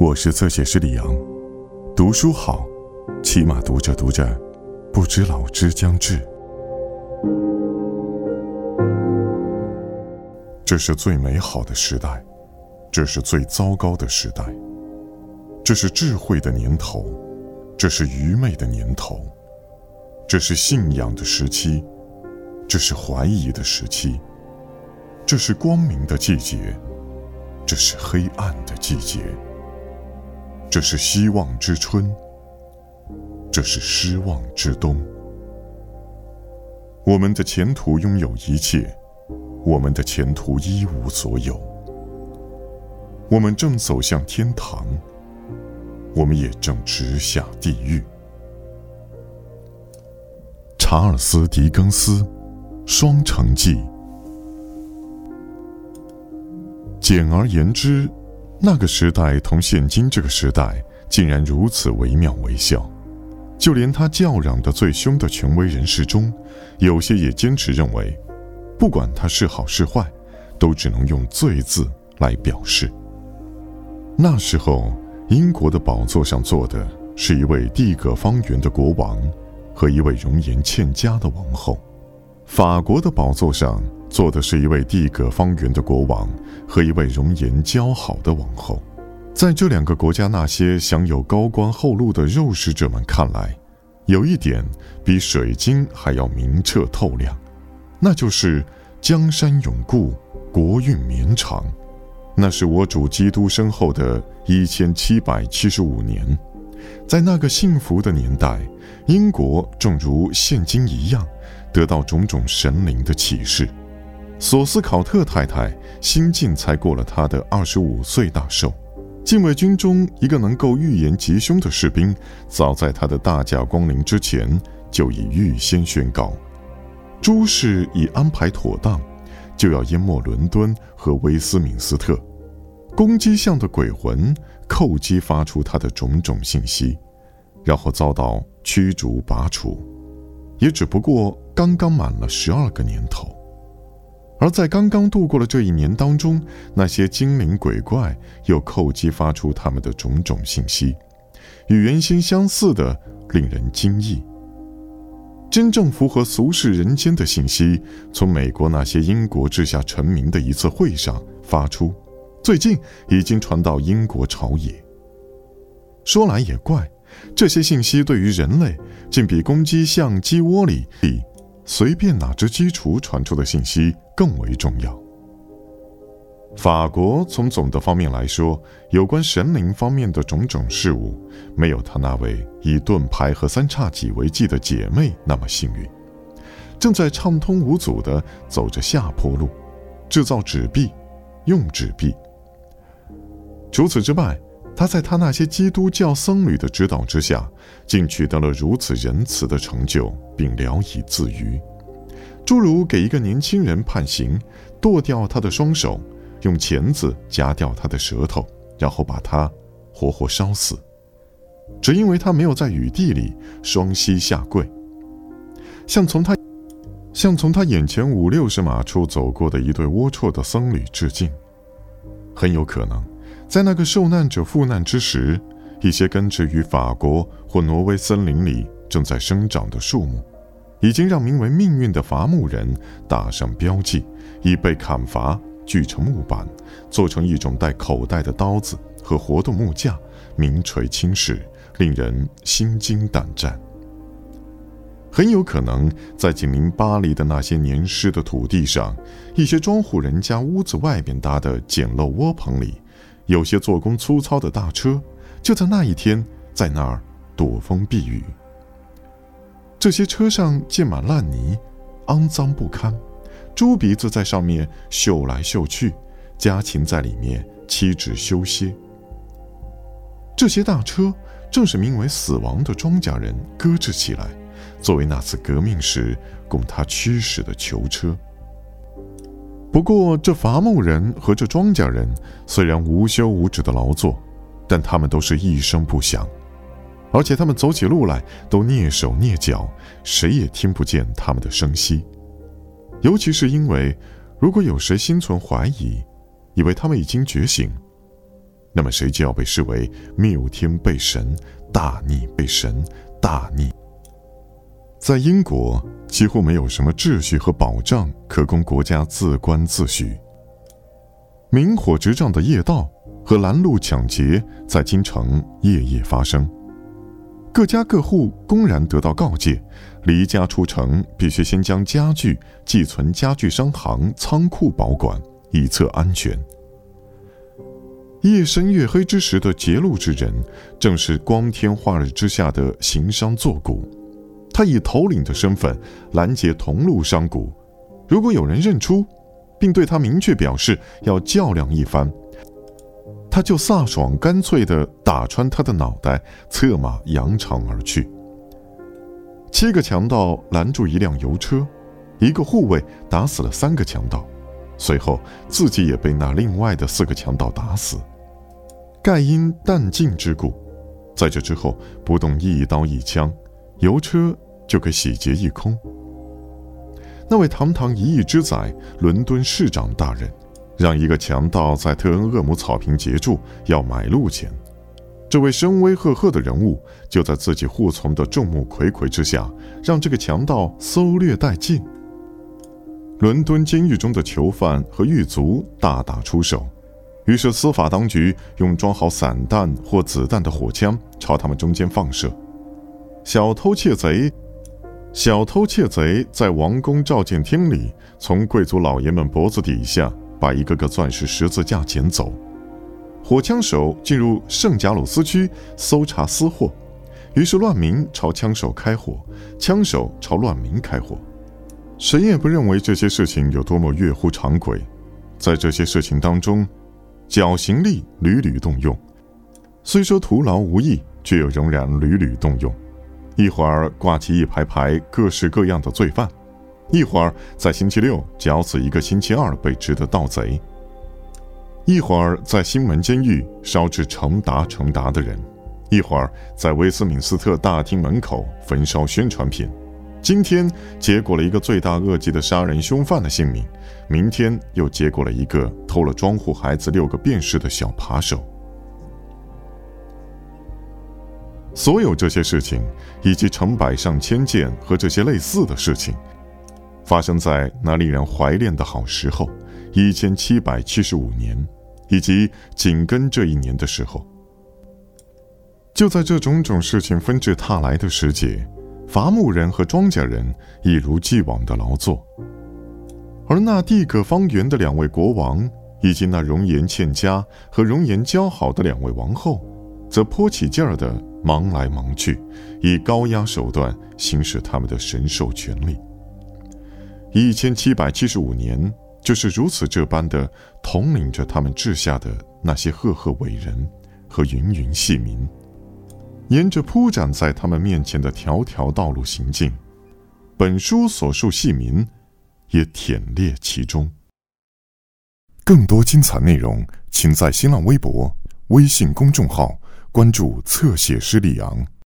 我是侧写师李阳，读书好，起码读着读着，不知老之将至。这是最美好的时代，这是最糟糕的时代。这是智慧的年头，这是愚昧的年头。这是信仰的时期，这是怀疑的时期。这是光明的季节，这是黑暗的季节。这是希望之春，这是失望之冬。我们的前途拥有一切，我们的前途一无所有。我们正走向天堂，我们也正直下地狱。查尔斯·狄更斯，《双城记》。简而言之。那个时代同现今这个时代竟然如此惟妙惟肖，就连他叫嚷的最凶的权威人士中，有些也坚持认为，不管他是好是坏，都只能用“罪”字来表示。那时候，英国的宝座上坐的是一位地阁方圆的国王和一位容颜欠佳的王后；法国的宝座上。坐的是一位地阁方圆的国王和一位容颜姣好的王后，在这两个国家那些享有高官厚禄的肉食者们看来，有一点比水晶还要明澈透亮，那就是江山永固，国运绵长。那是我主基督身后的一千七百七十五年，在那个幸福的年代，英国正如现今一样，得到种种神灵的启示。索斯考特太太新近才过了她的二十五岁大寿，禁卫军中一个能够预言吉凶的士兵，早在他的大驾光临之前就已预先宣告：诸事已安排妥当，就要淹没伦敦和威斯敏斯特。攻击向的鬼魂叩击发出他的种种信息，然后遭到驱逐拔除，也只不过刚刚满了十二个年头。而在刚刚度过了这一年当中，那些精灵鬼怪又叩击发出他们的种种信息，与原先相似的，令人惊异。真正符合俗世人间的信息，从美国那些英国治下臣民的一次会上发出，最近已经传到英国朝野。说来也怪，这些信息对于人类，竟比公鸡像鸡窝里随便哪只鸡雏传出的信息更为重要。法国从总的方面来说，有关神灵方面的种种事物，没有他那位以盾牌和三叉戟为记的姐妹那么幸运，正在畅通无阻地走着下坡路，制造纸币，用纸币。除此之外，他在他那些基督教僧侣的指导之下，竟取得了如此仁慈的成就，并聊以自娱，诸如给一个年轻人判刑，剁掉他的双手，用钳子夹掉他的舌头，然后把他活活烧死，只因为他没有在雨地里双膝下跪，向从他向从他眼前五六十码处走过的一对龌龊的僧侣致敬，很有可能。在那个受难者赴难之时，一些根植于法国或挪威森林里正在生长的树木，已经让名为命运的伐木人打上标记，已被砍伐锯成木板，做成一种带口袋的刀子和活动木架，名垂青史，令人心惊胆战。很有可能，在紧邻巴黎的那些年湿的土地上，一些庄户人家屋子外边搭的简陋窝棚里。有些做工粗糙的大车，就在那一天在那儿躲风避雨。这些车上溅满烂泥，肮脏不堪，猪鼻子在上面嗅来嗅去，家禽在里面栖止休歇。这些大车正是名为“死亡”的庄稼人搁置起来，作为那次革命时供他驱使的囚车。不过，这伐木人和这庄稼人虽然无休无止的劳作，但他们都是一声不响，而且他们走起路来都蹑手蹑脚，谁也听不见他们的声息。尤其是因为，如果有谁心存怀疑，以为他们已经觉醒，那么谁就要被视为谬天背神、大逆被神、大逆。在英国，几乎没有什么秩序和保障可供国家自关自诩。明火执仗的夜盗和拦路抢劫在京城夜夜发生，各家各户公然得到告诫，离家出城必须先将家具寄存家具商行仓库保管，以测安全。夜深月黑之时的劫路之人，正是光天化日之下的行商作贾。他以头领的身份拦截同路商贾，如果有人认出，并对他明确表示要较量一番，他就飒爽干脆地打穿他的脑袋，策马扬长而去。七个强盗拦住一辆油车，一个护卫打死了三个强盗，随后自己也被那另外的四个强盗打死。盖因弹尽之故，在这之后不动一刀一枪，油车就可洗劫一空。那位堂堂一亿之宰、伦敦市长大人，让一个强盗在特恩厄姆草坪截住，要买路钱。这位声威赫赫的人物，就在自己护从的众目睽睽之下，让这个强盗搜掠殆尽。伦敦监狱中的囚犯和狱卒大打出手。于是，司法当局用装好散弹或子弹的火枪朝他们中间放射。小偷窃贼，小偷窃贼在王宫召见厅里，从贵族老爷们脖子底下把一个个钻石十字架捡走。火枪手进入圣贾鲁斯区搜查私货，于是乱民朝枪手开火，枪手朝乱民开火。谁也不认为这些事情有多么越乎常轨。在这些事情当中，绞刑力屡屡动用，虽说徒劳无益，却又仍然屡屡动用。一会儿挂起一排排各式各样的罪犯，一会儿在星期六绞死一个星期二被执的盗贼，一会儿在新门监狱烧制成沓成沓的人，一会儿在威斯敏斯特大厅门口焚烧宣传品。今天结果了一个罪大恶极的杀人凶犯的性命，明天又结果了一个偷了庄户孩子六个便士的小扒手。所有这些事情，以及成百上千件和这些类似的事情，发生在那令人怀念的好时候——一千七百七十五年，以及紧跟这一年的时候。就在这种种事情纷至沓来的时节。伐木人和庄稼人一如既往的劳作，而那地阁方圆的两位国王，以及那容颜欠佳和容颜姣好的两位王后，则颇起劲儿的忙来忙去，以高压手段行使他们的神授权力。一千七百七十五年，就是如此这般的统领着他们治下的那些赫赫伟人和芸芸细民。沿着铺展在他们面前的条条道路行进，本书所述戏民也忝列其中。更多精彩内容，请在新浪微博、微信公众号关注“侧写师李昂”。